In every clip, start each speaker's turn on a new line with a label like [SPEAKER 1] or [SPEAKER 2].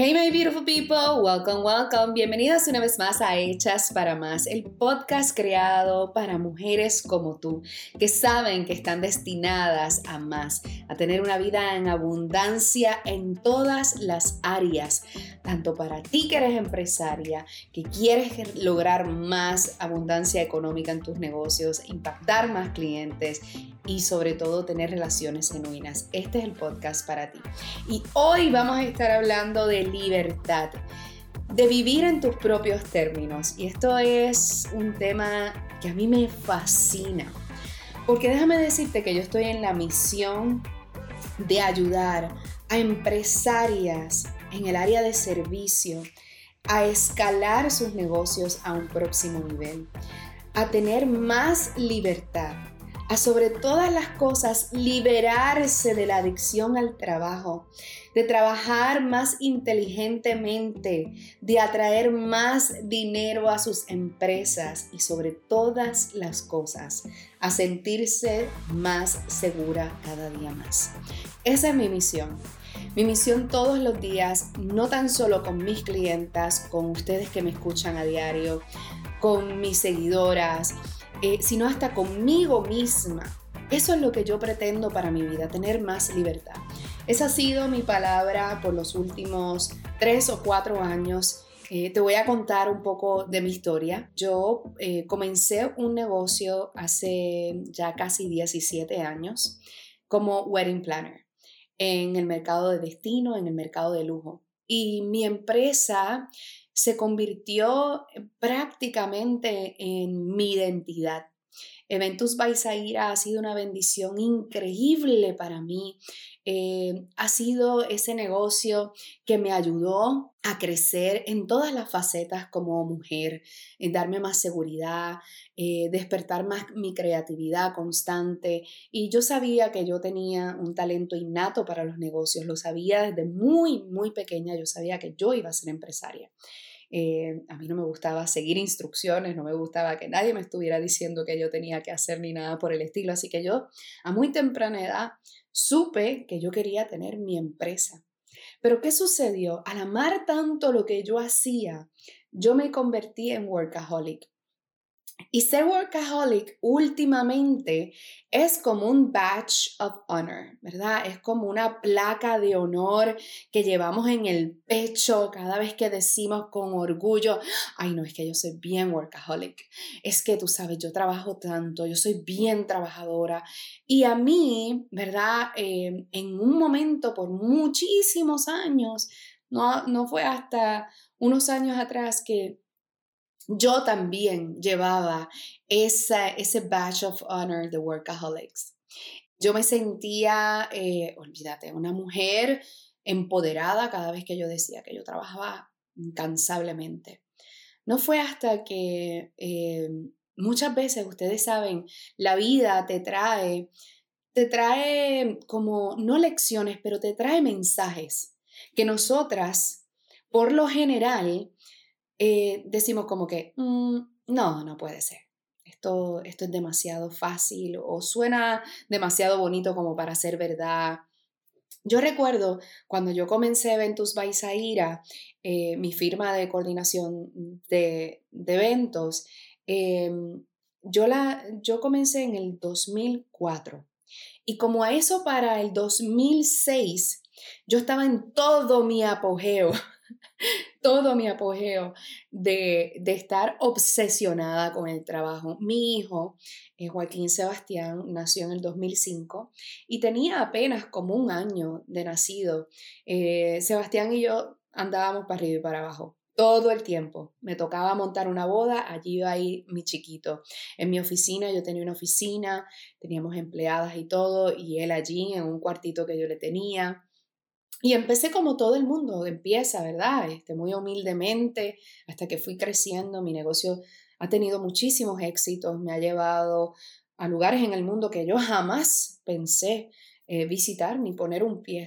[SPEAKER 1] Hey my beautiful people, welcome, welcome. Bienvenidas una vez más a Hechas para Más, el podcast creado para mujeres como tú, que saben que están destinadas a más, a tener una vida en abundancia en todas las áreas, tanto para ti que eres empresaria, que quieres lograr más abundancia económica en tus negocios, impactar más clientes y sobre todo tener relaciones genuinas. Este es el podcast para ti. Y hoy vamos a estar hablando de libertad, de vivir en tus propios términos. Y esto es un tema que a mí me fascina. Porque déjame decirte que yo estoy en la misión de ayudar a empresarias en el área de servicio a escalar sus negocios a un próximo nivel, a tener más libertad, a sobre todas las cosas liberarse de la adicción al trabajo, de trabajar más inteligentemente, de atraer más dinero a sus empresas y sobre todas las cosas, a sentirse más segura cada día más. Esa es mi misión. Mi misión todos los días, no tan solo con mis clientas, con ustedes que me escuchan a diario, con mis seguidoras, eh, sino hasta conmigo misma. Eso es lo que yo pretendo para mi vida, tener más libertad. Esa ha sido mi palabra por los últimos tres o cuatro años. Eh, te voy a contar un poco de mi historia. Yo eh, comencé un negocio hace ya casi 17 años como wedding planner en el mercado de destino, en el mercado de lujo. Y mi empresa se convirtió prácticamente en mi identidad. Eventus Baisaira ha sido una bendición increíble para mí. Eh, ha sido ese negocio que me ayudó a crecer en todas las facetas como mujer, en darme más seguridad, eh, despertar más mi creatividad constante. Y yo sabía que yo tenía un talento innato para los negocios, lo sabía desde muy, muy pequeña, yo sabía que yo iba a ser empresaria. Eh, a mí no me gustaba seguir instrucciones, no me gustaba que nadie me estuviera diciendo que yo tenía que hacer ni nada por el estilo. Así que yo a muy temprana edad supe que yo quería tener mi empresa. Pero ¿qué sucedió? Al amar tanto lo que yo hacía, yo me convertí en workaholic. Y ser workaholic últimamente es como un badge of honor, ¿verdad? Es como una placa de honor que llevamos en el pecho cada vez que decimos con orgullo, ay no, es que yo soy bien workaholic, es que tú sabes, yo trabajo tanto, yo soy bien trabajadora. Y a mí, ¿verdad? Eh, en un momento, por muchísimos años, no, no fue hasta unos años atrás que yo también llevaba ese badge of honor de workaholics. Yo me sentía, eh, olvídate, una mujer empoderada cada vez que yo decía que yo trabajaba incansablemente. No fue hasta que eh, muchas veces, ustedes saben, la vida te trae, te trae como, no lecciones, pero te trae mensajes que nosotras, por lo general, eh, decimos como que, mm, no, no puede ser. Esto, esto es demasiado fácil o suena demasiado bonito como para ser verdad. Yo recuerdo cuando yo comencé Eventus Baisaira, eh, mi firma de coordinación de, eventos, em, yo, la, yo comencé en el 2004. Y como a eso para el 2006, yo estaba en todo mi apogeo todo mi apogeo de, estar obsesionada con el trabajo. Mi hijo, eh, Joaquín Sebastián, nació en el 2005 y tenía apenas como un año de nacido. Eh, Sebastián y yo andábamos para arriba y para abajo. Todo el tiempo. Me tocaba montar una boda, allí iba ahí mi chiquito. En mi oficina, yo tenía una oficina, teníamos empleadas y todo, y él allí en un cuartito que yo le tenía. Y empecé como todo el mundo empieza, ¿verdad? Este, muy humildemente, hasta que fui creciendo, mi negocio ha tenido muchísimos éxitos, me ha llevado a lugares en el mundo que yo jamás pensé eh, visitar ni poner un pie.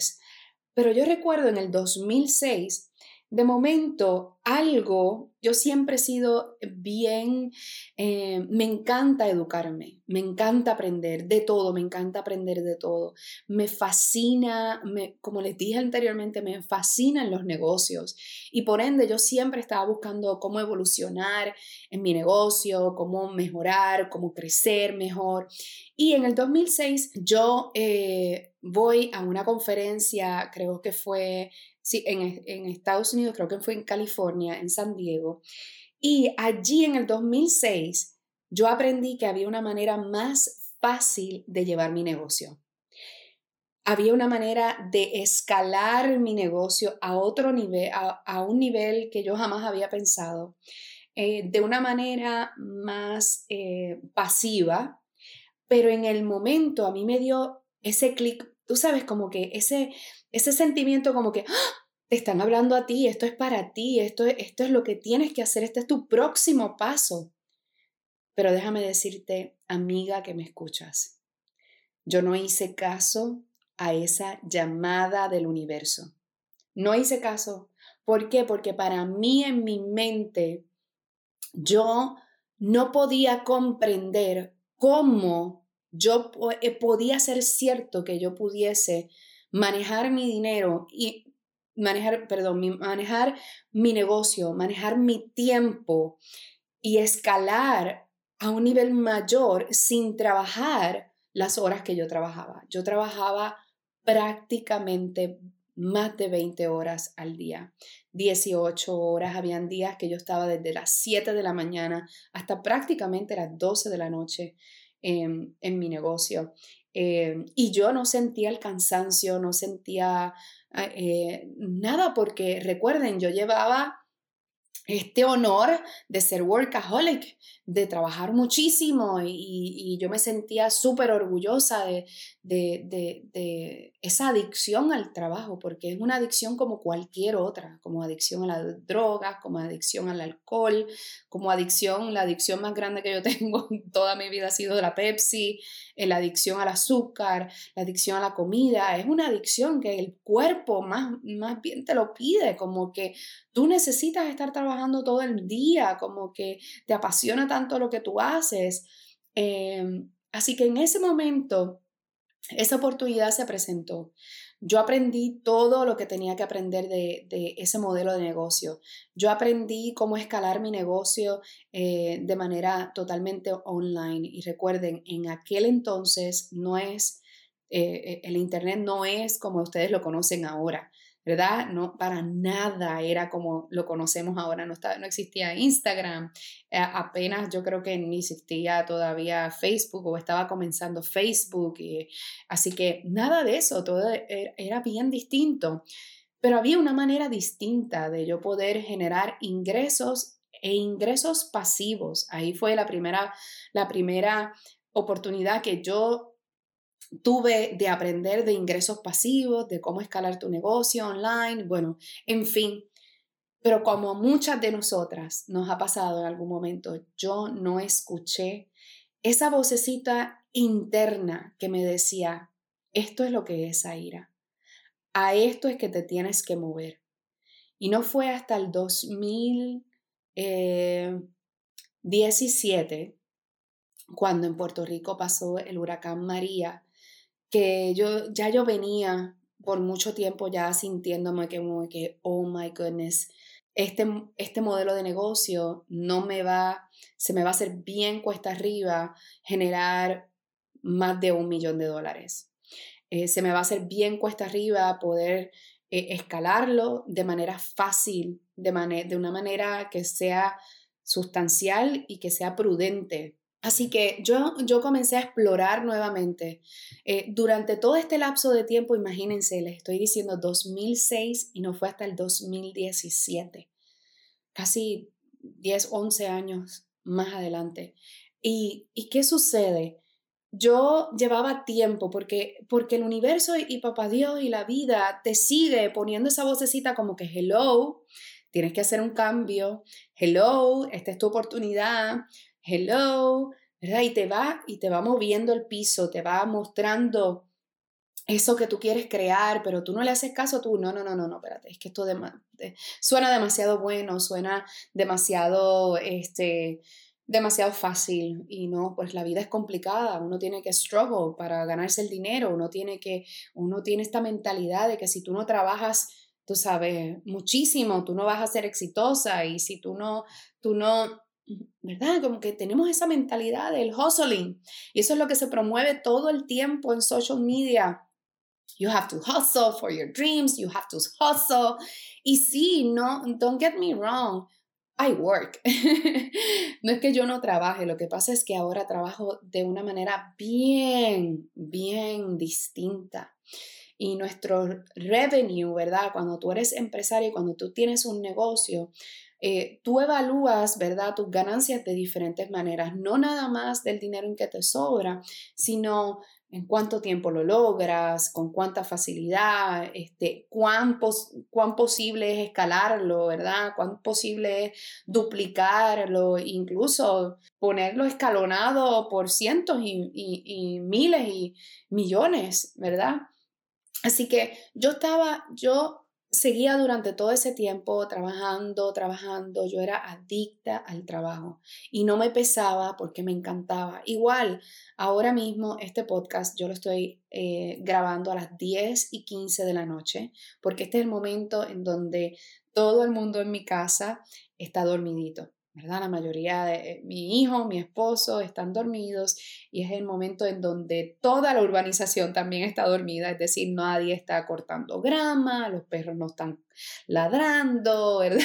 [SPEAKER 1] Pero yo recuerdo en el 2006, de momento algo, yo siempre he sido bien, eh, me encanta educarme, me encanta aprender de todo, me encanta aprender de todo. Me fascina, me, como les dije anteriormente, me fascinan los negocios y por ende yo siempre estaba buscando cómo evolucionar en mi negocio, cómo mejorar, cómo crecer mejor. Y en el 2006 yo eh, voy a una conferencia, creo que fue sí, en, en Estados Unidos, creo que fue en California, en San Diego. Y allí en el 2006 yo aprendí que había una manera más fácil de llevar mi negocio. Había una manera de escalar mi negocio a otro nivel, a, un nivel que yo jamás había pensado, eh, de una manera más eh, pasiva, pero en el momento a mí me dio ese clic, tú sabes, como que ese, ese sentimiento como que ¡ah! Te están hablando a ti, esto es para ti, esto, esto es lo que tienes que hacer, este es tu próximo paso. Pero déjame decirte, amiga que me escuchas, yo no hice caso a esa llamada del universo. No hice caso. ¿Por qué? Porque para mí en mi mente yo no podía comprender cómo yo eh, podía ser cierto que yo pudiese manejar mi dinero y manejar, perdón, manejar mi negocio, manejar mi tiempo y escalar a un nivel mayor sin trabajar las horas que yo trabajaba. Yo trabajaba prácticamente más de 20 horas al día, 18 horas, habían días que yo estaba desde las 7 de la mañana hasta prácticamente las 12 de la noche en, mi negocio. Eh, y yo no sentía el cansancio, no sentía eh, nada, porque recuerden, yo llevaba este honor de ser workaholic, de trabajar muchísimo y, yo me sentía súper orgullosa de, de, esa adicción al trabajo, porque es una adicción como cualquier otra, como adicción a las drogas, como adicción al alcohol, como adicción, la adicción más grande que yo tengo toda mi vida ha sido la Pepsi, eh, la adicción al azúcar, la adicción a la comida, es una adicción que el cuerpo más, más bien te lo pide, como que tú necesitas estar trabajando todo el día, como que te apasiona tanto lo que tú haces. Em, así que en ese momento, esa oportunidad se presentó. Yo aprendí todo lo que tenía que aprender de, ese modelo de negocio. Yo aprendí cómo escalar mi negocio eh, de manera totalmente online. Y recuerden, en aquel entonces no es, eh, el Internet no es como ustedes lo conocen ahora. ¿Verdad? No, para nada era como lo conocemos ahora, no, no existía Instagram, eh, apenas yo creo que ni existía todavía Facebook o estaba comenzando Facebook, así que nada de eso, todo e, era bien distinto, pero había una manera distinta de yo poder generar ingresos e ingresos pasivos. Ahí fue la primera, la primera oportunidad que yo tuve de aprender de ingresos pasivos, de cómo escalar tu negocio online, bueno, en fin. Pero como muchas de nosotras nos ha pasado en algún momento, yo no escuché esa vocecita interna que me decía, esto es lo que es Aira, a esto es que te tienes que mover. Y no fue hasta el 2017, eh, cuando en Puerto Rico pasó el huracán María, que yo ya yo venía por mucho tiempo ya sintiéndome que, que oh my goodness, este, este modelo de negocio no me va, se me va a hacer bien cuesta arriba generar más de un millón de dólares. Eh, se me va a hacer bien cuesta arriba poder eh, escalarlo de manera fácil, de, de una manera que sea sustancial y que sea prudente Así que yo, yo comencé a explorar nuevamente. Eh, durante todo este lapso de tiempo, imagínense, les estoy diciendo 2006 y no fue hasta el 2017, casi 10, 11 años más adelante. ¿Y, y qué sucede? Yo llevaba tiempo porque, porque el universo y, papá Dios y la vida te sigue poniendo esa vocecita como que hello, tienes que hacer un cambio, hello, esta es tu oportunidad, hello, ¿verdad? Y te va, y te va moviendo el piso, te va mostrando eso que tú quieres crear, pero tú no le haces caso, tú, no, no, no, no, no, espérate, es que esto suena demasiado bueno, suena demasiado, este, demasiado fácil y no, pues la vida es complicada, uno tiene que struggle para ganarse el dinero, uno tiene que, uno tiene esta mentalidad de que si tú no trabajas, tú sabes, muchísimo, tú no vas a ser exitosa y si tú no, tú no, ¿verdad? Como que tenemos esa mentalidad del hustling y eso es lo que se promueve todo el tiempo en social media You have to hustle for your dreams, you have to hustle. Y sí, no, don't get me wrong, I work. no es que yo no trabaje, lo que pasa es que ahora trabajo de una manera bien, bien distinta. Y nuestro revenue, ¿verdad? Cuando tú eres empresario, cuando tú tienes un negocio, eh, tú evalúas, ¿verdad?, tus ganancias de diferentes maneras, no nada más del dinero en que te sobra, sino en cuánto tiempo lo logras, con cuánta facilidad, este, cuán, cuán posible es escalarlo, ¿verdad? Cuán posible es duplicarlo, incluso ponerlo escalonado por cientos y, y miles y millones, ¿verdad? Así que yo estaba, yo seguía durante todo ese tiempo trabajando, trabajando, yo era adicta al trabajo y no me pesaba porque me encantaba. Igual, ahora mismo este podcast yo lo estoy eh, grabando a las 10 y 15 de la noche porque este es el momento en donde todo el mundo en mi casa está dormidito. ¿Verdad? La mayoría de eh, mi hijo, mi esposo están dormidos y es el momento en donde toda la urbanización también está dormida, es decir, nadie está cortando grama, los perros no están ladrando, ¿verdad?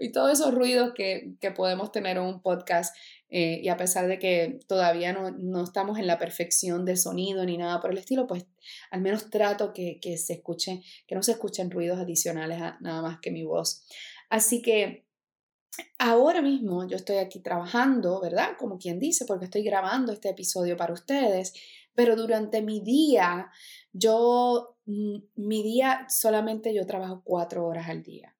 [SPEAKER 1] y todos esos ruidos que, podemos tener en un podcast eh, y a pesar de que todavía no, estamos en la perfección del sonido ni nada por el estilo, pues al menos trato que, que se escuche, que no se escuchen ruidos adicionales a nada más que mi voz. Así que Ahora mismo yo estoy aquí trabajando, ¿verdad? Como quien dice, porque estoy grabando este episodio para ustedes, pero durante mi día, yo, mm, mi día solamente yo trabajo cuatro horas al día.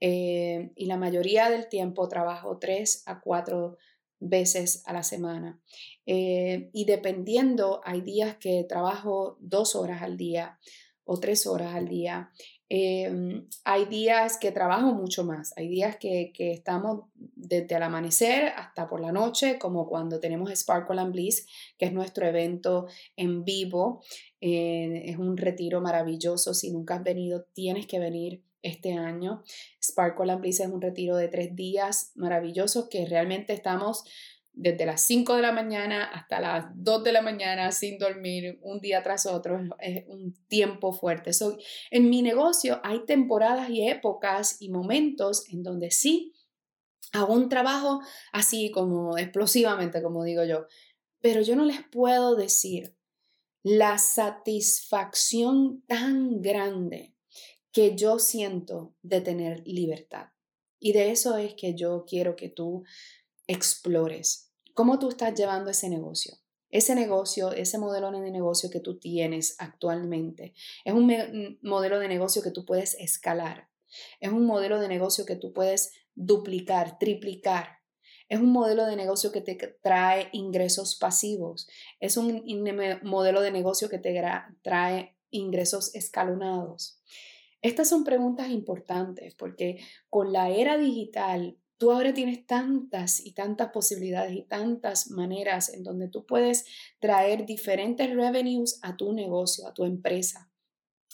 [SPEAKER 1] Eh, y la mayoría del tiempo trabajo tres a cuatro veces a la semana. Eh, y dependiendo, hay días que trabajo dos horas al día o tres horas al día. Em, hay días que trabajo mucho más, hay días que, estamos desde el amanecer hasta por la noche, como cuando tenemos Sparkle and Bliss, que es nuestro evento en vivo. Eh, es un retiro maravilloso. Si nunca has venido, tienes que venir este año. Sparkle and Bliss es un retiro de tres días maravilloso que realmente estamos desde las 5 de la mañana hasta las 2 de la mañana sin dormir un día tras otro, es un tiempo fuerte. en mi negocio hay temporadas y épocas y momentos en donde sí hago un trabajo así como explosivamente, como digo yo, pero yo no les puedo decir la satisfacción tan grande que yo siento de tener libertad. Y de eso es que yo quiero que tú explores ¿Cómo tú estás llevando ese negocio? Ese negocio, ese modelo de negocio que tú tienes actualmente, es un modelo de negocio que tú puedes escalar. Es un modelo de negocio que tú puedes duplicar, triplicar. Es un modelo de negocio que te trae ingresos pasivos. Es un modelo de negocio que te trae ingresos escalonados. Estas son preguntas importantes porque con la era digital Tú ahora tienes tantas y tantas posibilidades y tantas maneras en donde tú puedes traer diferentes revenues a tu negocio, a tu empresa.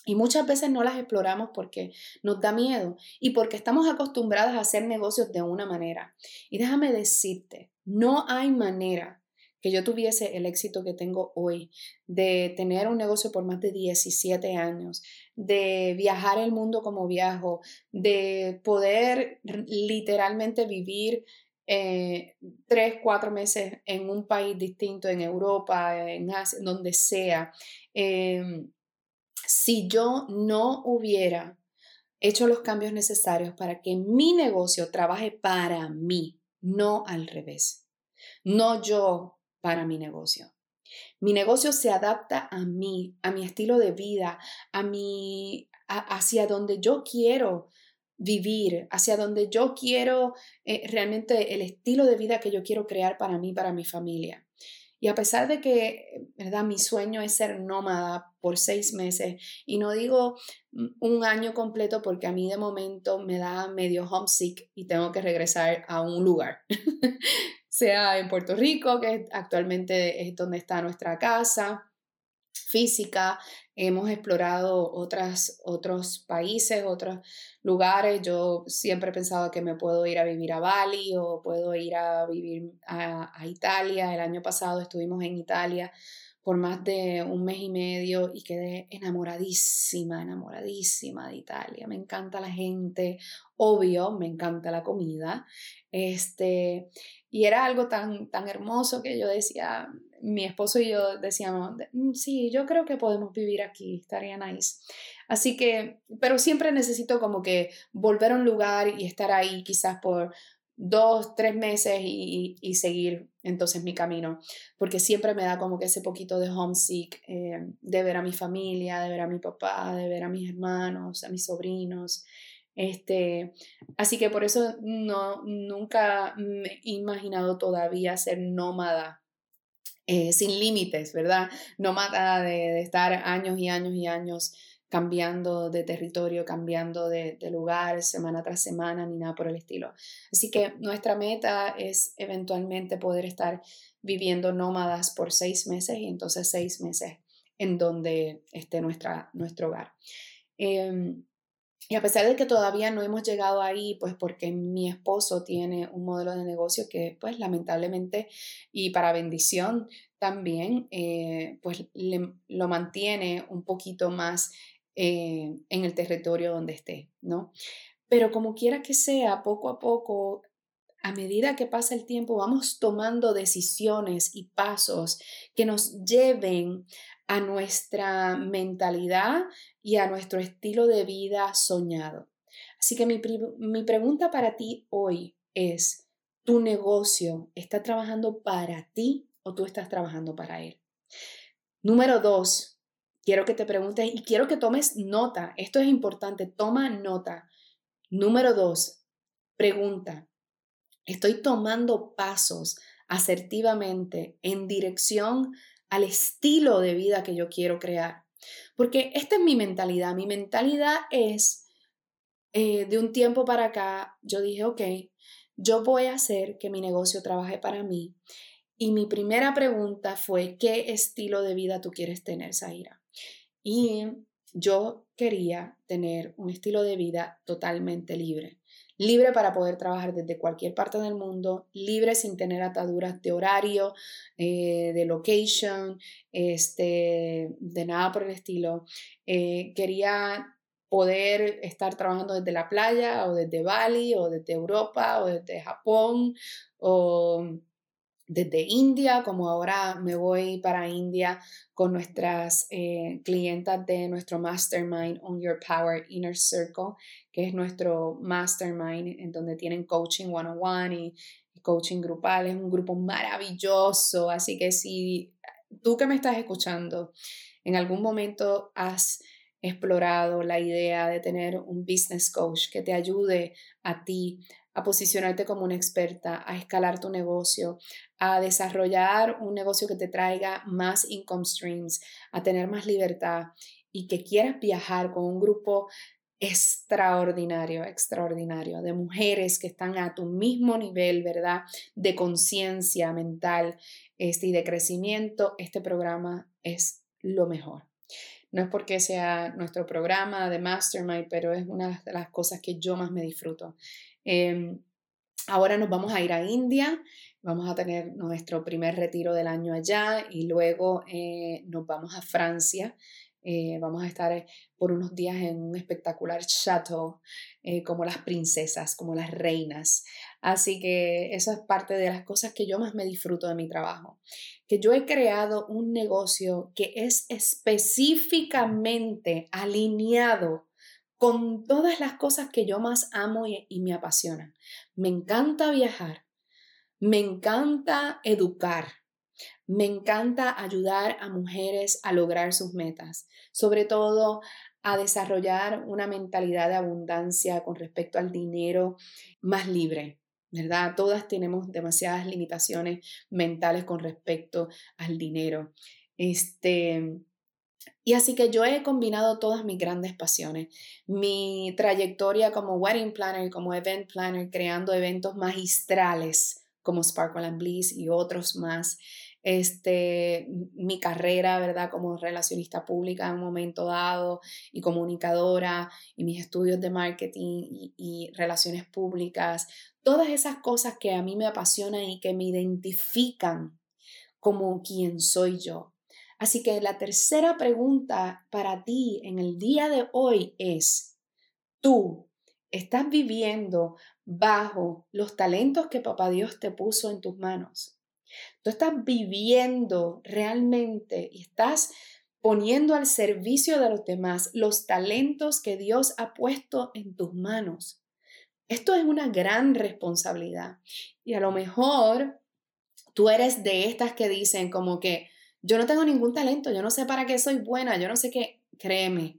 [SPEAKER 1] Y muchas veces no las exploramos porque nos da miedo y porque estamos acostumbradas a hacer negocios de una manera. Y déjame decirte, no hay manera que yo tuviese el éxito que tengo hoy, de tener un negocio por más de 17 años, de viajar el mundo como viajo, de poder literalmente vivir eh, tres, cuatro meses en un país distinto, en Europa, en Asia, donde sea. Em, si yo no hubiera hecho los cambios necesarios para que mi negocio trabaje para mí, no al revés. No yo para mi negocio. Mi negocio se adapta a mí, a mi estilo de vida, a mi, hacia donde yo quiero vivir, hacia donde yo quiero eh, realmente el estilo de vida que yo quiero crear para mí, para mi familia. Y a pesar de que, ¿verdad? Mi sueño es ser nómada por seis meses, y no digo mm, un año completo porque a mí de momento me da medio homesick y tengo que regresar a un lugar. sea en Puerto Rico, que actualmente es donde está nuestra casa física, hemos explorado otras, otros países, otros lugares. Yo siempre he pensado que me puedo ir a vivir a Bali o puedo ir a vivir a, a Italia. El año pasado estuvimos en Italia por más de un mes y medio y quedé enamoradísima, enamoradísima de Italia. Me encanta la gente, obvio, me encanta la comida. Este, y era algo tan, tan hermoso que yo decía, mi esposo y yo decíamos, mm, sí, yo creo que podemos vivir aquí, estaría nice. Así que, pero siempre necesito como que volver a un lugar y estar ahí quizás por dos, tres meses y, y, seguir entonces mi camino, porque siempre me da como que ese poquito de homesick, eh, de ver a mi familia, de ver a mi papá, de ver a mis hermanos, a mis sobrinos. Este, así que por eso no, nunca me he imaginado todavía ser nómada eh, sin límites, ¿verdad? Nómada de, de estar años y años y años cambiando de territorio, cambiando de, lugar semana tras semana, ni nada por el estilo. Así que nuestra meta es eventualmente poder estar viviendo nómadas por seis meses y entonces seis meses en donde esté nuestra, nuestro hogar. Em, y a pesar de que todavía no hemos llegado ahí, pues porque mi esposo tiene un modelo de negocio que pues lamentablemente y para bendición también, eh, pues lo mantiene un poquito más eh, en el territorio donde esté, ¿no? Pero como quiera que sea, poco a poco, a medida que pasa el tiempo, vamos tomando decisiones y pasos que nos lleven a nuestra mentalidad y a nuestro estilo de vida soñado. Así que mi, mi pregunta para ti hoy es, ¿tu negocio está trabajando para ti o tú estás trabajando para él? Número dos, quiero que te preguntes y quiero que tomes nota. Esto es importante, toma nota. Número dos, pregunta. Estoy tomando pasos asertivamente en dirección al estilo de vida que yo quiero crear. Porque esta es mi mentalidad. Mi mentalidad es, eh, de un tiempo para acá, yo dije, ok, yo voy a hacer que mi negocio trabaje para mí. Y mi primera pregunta fue, ¿qué estilo de vida tú quieres tener, Zaira? Y yo quería tener un estilo de vida totalmente libre. Libre para poder trabajar desde cualquier parte del mundo, libre sin tener ataduras de horario, eh, de location, este, de nada por el estilo. Eh, quería poder estar trabajando desde la playa o desde Bali o desde Europa o desde Japón o desde India, como ahora me voy para India con nuestras eh, clientas de nuestro Mastermind On Your Power Inner Circle, que es nuestro mastermind en donde tienen coaching one-on-one y, y coaching grupal. Es un grupo maravilloso, así que si tú que me estás escuchando en algún momento has explorado la idea de tener un business coach que te ayude a ti a posicionarte como una experta, a escalar tu negocio, a desarrollar un negocio que te traiga más income streams, a tener más libertad y que quieras viajar con un grupo extraordinario, extraordinario, de mujeres que están a tu mismo nivel, ¿verdad? De conciencia mental este, y de crecimiento, este programa es lo mejor. No es porque sea nuestro programa de Mastermind, pero es una de las cosas que yo más me disfruto. Em, ahora nos vamos a ir a India, vamos a tener nuestro primer retiro del año allá y luego eh, nos vamos a Francia. Eh, vamos a estar eh, por unos días en un espectacular chateau, como las princesas, como las reinas. Así que eso es parte de las cosas que yo más me disfruto de mi trabajo. Que yo he creado un negocio que es específicamente alineado con todas las cosas que yo más amo y, me apasionan. Me encanta viajar, me encanta educar, me encanta ayudar a mujeres a lograr sus metas, sobre todo a desarrollar una mentalidad de abundancia con respecto al dinero más libre. ¿verdad? Todas tenemos demasiadas limitaciones mentales con respecto al dinero. Este, y así que yo he combinado todas mis grandes pasiones, mi trayectoria como wedding planner, como event planner, creando eventos magistrales como Sparkle and Bliss y otros más. Este, mi carrera, ¿verdad? Como relacionista pública en un momento dado y comunicadora y mis estudios de marketing y, y relaciones públicas, todas esas cosas que a mí me apasionan y que me identifican como quien soy yo. Así que la tercera pregunta para ti en el día de hoy es, ¿tú estás viviendo bajo los talentos que Papá Dios te puso en tus manos? ¿Tú estás viviendo realmente y estás poniendo al servicio de los demás los talentos que Dios ha puesto en tus manos? Esto es una gran responsabilidad. Y a lo mejor tú eres de estas que dicen como que yo no tengo ningún talento, yo no sé para qué soy buena, yo no sé qué. Créeme,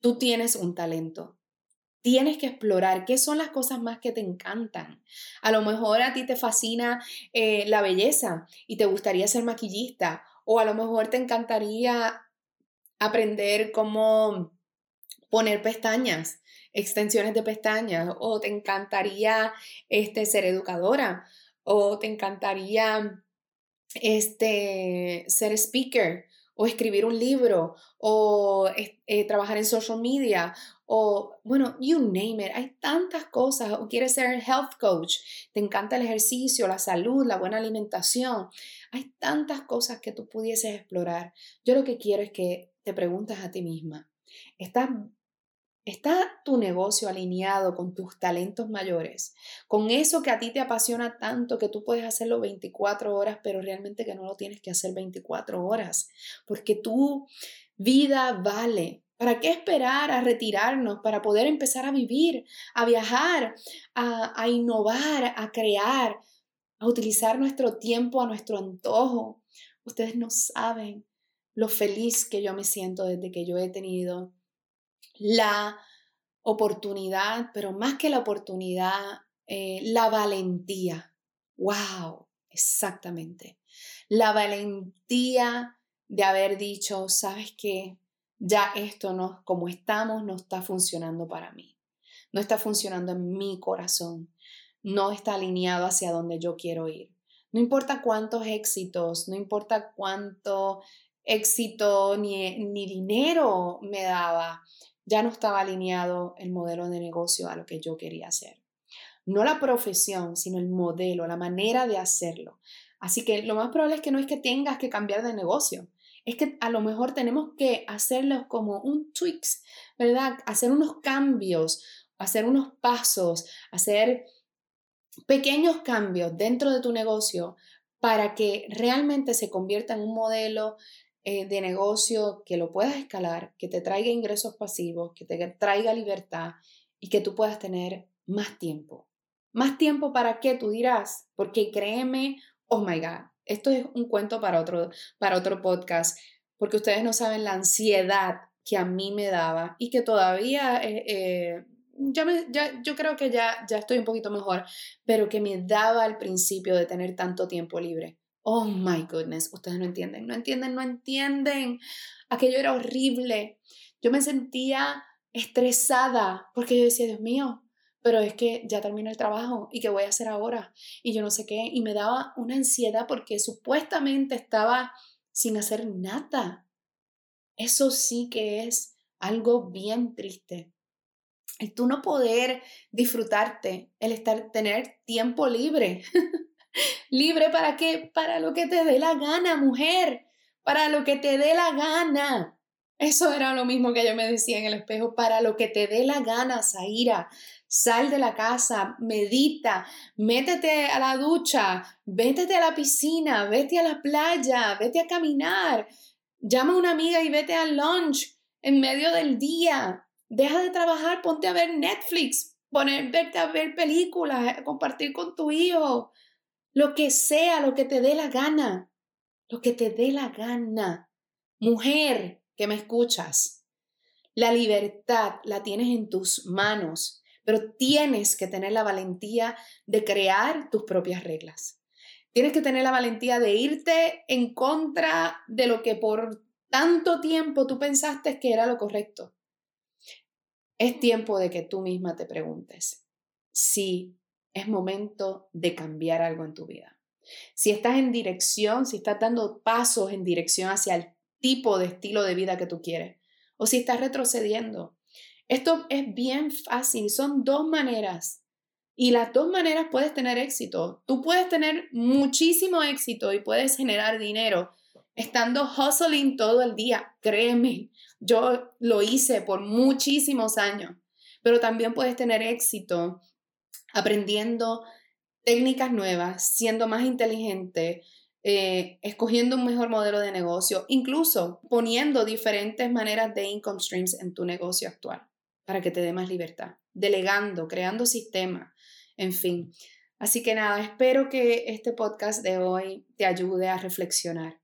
[SPEAKER 1] tú tienes un talento. Tienes que explorar qué son las cosas más que te encantan. A lo mejor a ti te fascina eh, la belleza y te gustaría ser maquillista o a lo mejor te encantaría aprender cómo poner pestañas extensiones de pestañas o te encantaría este, ser educadora o te encantaría este, ser speaker o escribir un libro o eh, trabajar en social media o bueno, you name it, hay tantas cosas o quieres ser health coach, te encanta el ejercicio, la salud, la buena alimentación, hay tantas cosas que tú pudieses explorar. Yo lo que quiero es que te preguntes a ti misma, ¿estás ¿Está tu negocio alineado con tus talentos mayores? Con eso que a ti te apasiona tanto que tú puedes hacerlo 24 horas, pero realmente que no lo tienes que hacer 24 horas, porque tu vida vale. ¿Para qué esperar a retirarnos para poder empezar a vivir, a viajar, a, innovar, a crear, a utilizar nuestro tiempo a nuestro antojo? Ustedes no saben lo feliz que yo me siento desde que yo he tenido la oportunidad, pero más que la oportunidad, eh, la valentía. ¡Wow! Exactamente. La valentía de haber dicho, sabes qué, ya esto no, como estamos, no está funcionando para mí. No está funcionando en mi corazón. No está alineado hacia donde yo quiero ir. No importa cuántos éxitos, no importa cuánto éxito ni, ni dinero me daba, ya no estaba alineado el modelo de negocio a lo que yo quería hacer. No la profesión, sino el modelo, la manera de hacerlo. Así que lo más probable es que no es que tengas que cambiar de negocio, es que a lo mejor tenemos que hacerlo como un tweaks, ¿verdad? Hacer unos cambios, hacer unos pasos, hacer pequeños cambios dentro de tu negocio para que realmente se convierta en un modelo eh, de negocio que lo puedas escalar, que te traiga ingresos pasivos, que te traiga libertad y que tú puedas tener más tiempo. Más tiempo para qué, tú dirás, porque créeme, oh my God, esto es un cuento para otro, para otro podcast, porque ustedes no saben la ansiedad que a mí me daba y que todavía, eh, eh, ya, me, ya yo creo que ya, ya estoy un poquito mejor, pero que me daba al principio de tener tanto tiempo libre. Oh my goodness, ustedes no entienden, no entienden, no entienden. Aquello era horrible. Yo me sentía estresada porque yo decía, Dios mío, pero es que ya terminó el trabajo y qué voy a hacer ahora y yo no sé qué y me daba una ansiedad porque supuestamente estaba sin hacer nada. Eso sí que es algo bien triste. El tú no poder disfrutarte, el estar tener tiempo libre. Libre para qué? Para lo que te dé la gana, mujer. Para lo que te dé la gana. Eso era lo mismo que yo me decía en el espejo. Para lo que te dé la gana, Zaira. Sal de la casa, medita, métete a la ducha, vétete a la piscina, vete a la playa, vete a caminar, llama a una amiga y vete al lunch en medio del día. Deja de trabajar, ponte a ver Netflix, poner, verte a ver películas, compartir con tu hijo, lo que sea, lo que te dé la gana, lo que te dé la gana. Mujer que me escuchas, la libertad la tienes en tus manos, pero tienes que tener la valentía de crear tus propias reglas. Tienes que tener la valentía de irte en contra de lo que por tanto tiempo tú pensaste que era lo correcto. Es tiempo de que tú misma te preguntes si es momento de cambiar algo en tu vida. Si estás en dirección, si estás dando pasos en dirección hacia el tipo de estilo de vida que tú quieres, o si estás retrocediendo. Esto es bien fácil, son dos maneras. Y las dos maneras puedes tener éxito. Tú puedes tener muchísimo éxito y puedes generar dinero estando hustling todo el día. Créeme, yo lo hice por muchísimos años. Pero también puedes tener éxito aprendiendo técnicas nuevas, siendo más inteligente, eh, escogiendo un mejor modelo de negocio, incluso poniendo diferentes maneras de income streams en tu negocio actual para que te dé más libertad, delegando, creando sistemas, en fin. Así que nada, espero que este podcast de hoy te ayude a reflexionar.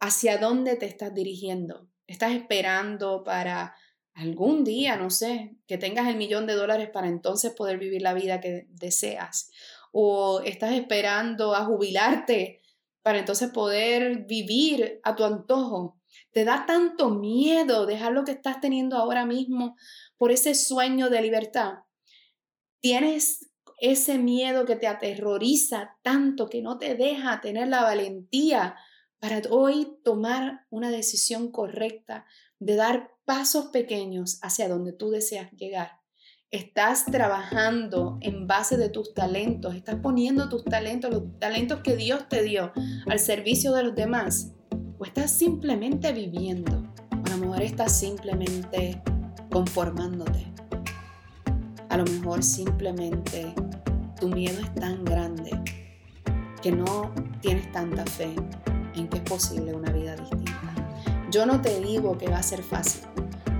[SPEAKER 1] ¿Hacia dónde te estás dirigiendo? ¿Estás esperando para algún día, no sé, que tengas el millón de dólares para entonces poder vivir la vida que deseas? ¿O estás esperando a jubilarte para entonces poder vivir a tu antojo? ¿Te da tanto miedo dejar lo que estás teniendo ahora mismo por ese sueño de libertad? ¿Tienes ese miedo que te aterroriza tanto que no te deja tener la valentía para hoy tomar una decisión correcta de dar pasos pequeños hacia donde tú deseas llegar? estás trabajando en base de tus talentos, estás poniendo tus talentos, los talentos que Dios te dio al servicio de los demás, o estás simplemente viviendo, o a lo mejor estás simplemente conformándote. A lo mejor simplemente tu miedo es tan grande que no tienes tanta fe en que es posible una vida distinta. Yo no te digo que va a ser fácil,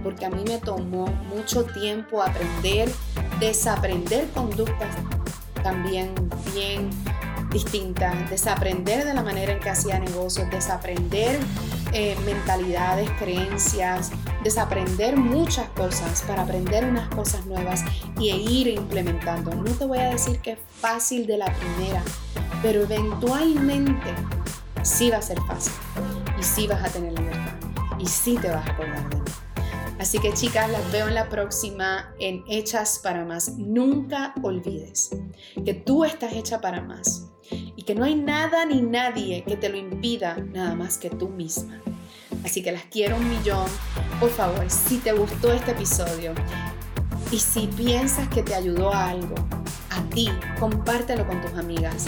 [SPEAKER 1] porque a mí me tomó mucho tiempo aprender, desaprender conductas también bien distintas, desaprender de la manera en que hacía negocios, desaprender eh, mentalidades, creencias, desaprender muchas cosas para aprender unas cosas nuevas y ir implementando. No te voy a decir que es fácil de la primera, pero eventualmente sí va a ser fácil y sí vas a tener libertad y sí te vas a acordar de mí. Así que chicas, las veo en la próxima en Hechas para Más. Nunca olvides que tú estás hecha para más y que no hay nada ni nadie que te lo impida nada más que tú misma. Así que las quiero un millón. Por favor, si te gustó este episodio y si piensas que te ayudó a algo, a ti, compártelo con tus amigas.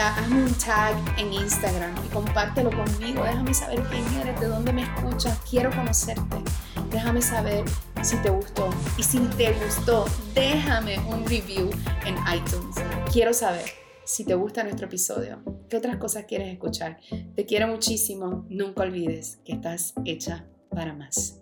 [SPEAKER 1] Hazme un tag en Instagram y compártelo conmigo. Déjame saber quién eres, de dónde me escuchas. Quiero conocerte. Déjame saber si te gustó. Y si te gustó, déjame un review en iTunes. Quiero saber si te gusta nuestro episodio. ¿Qué otras cosas quieres escuchar? Te quiero muchísimo. Nunca olvides que estás hecha para más.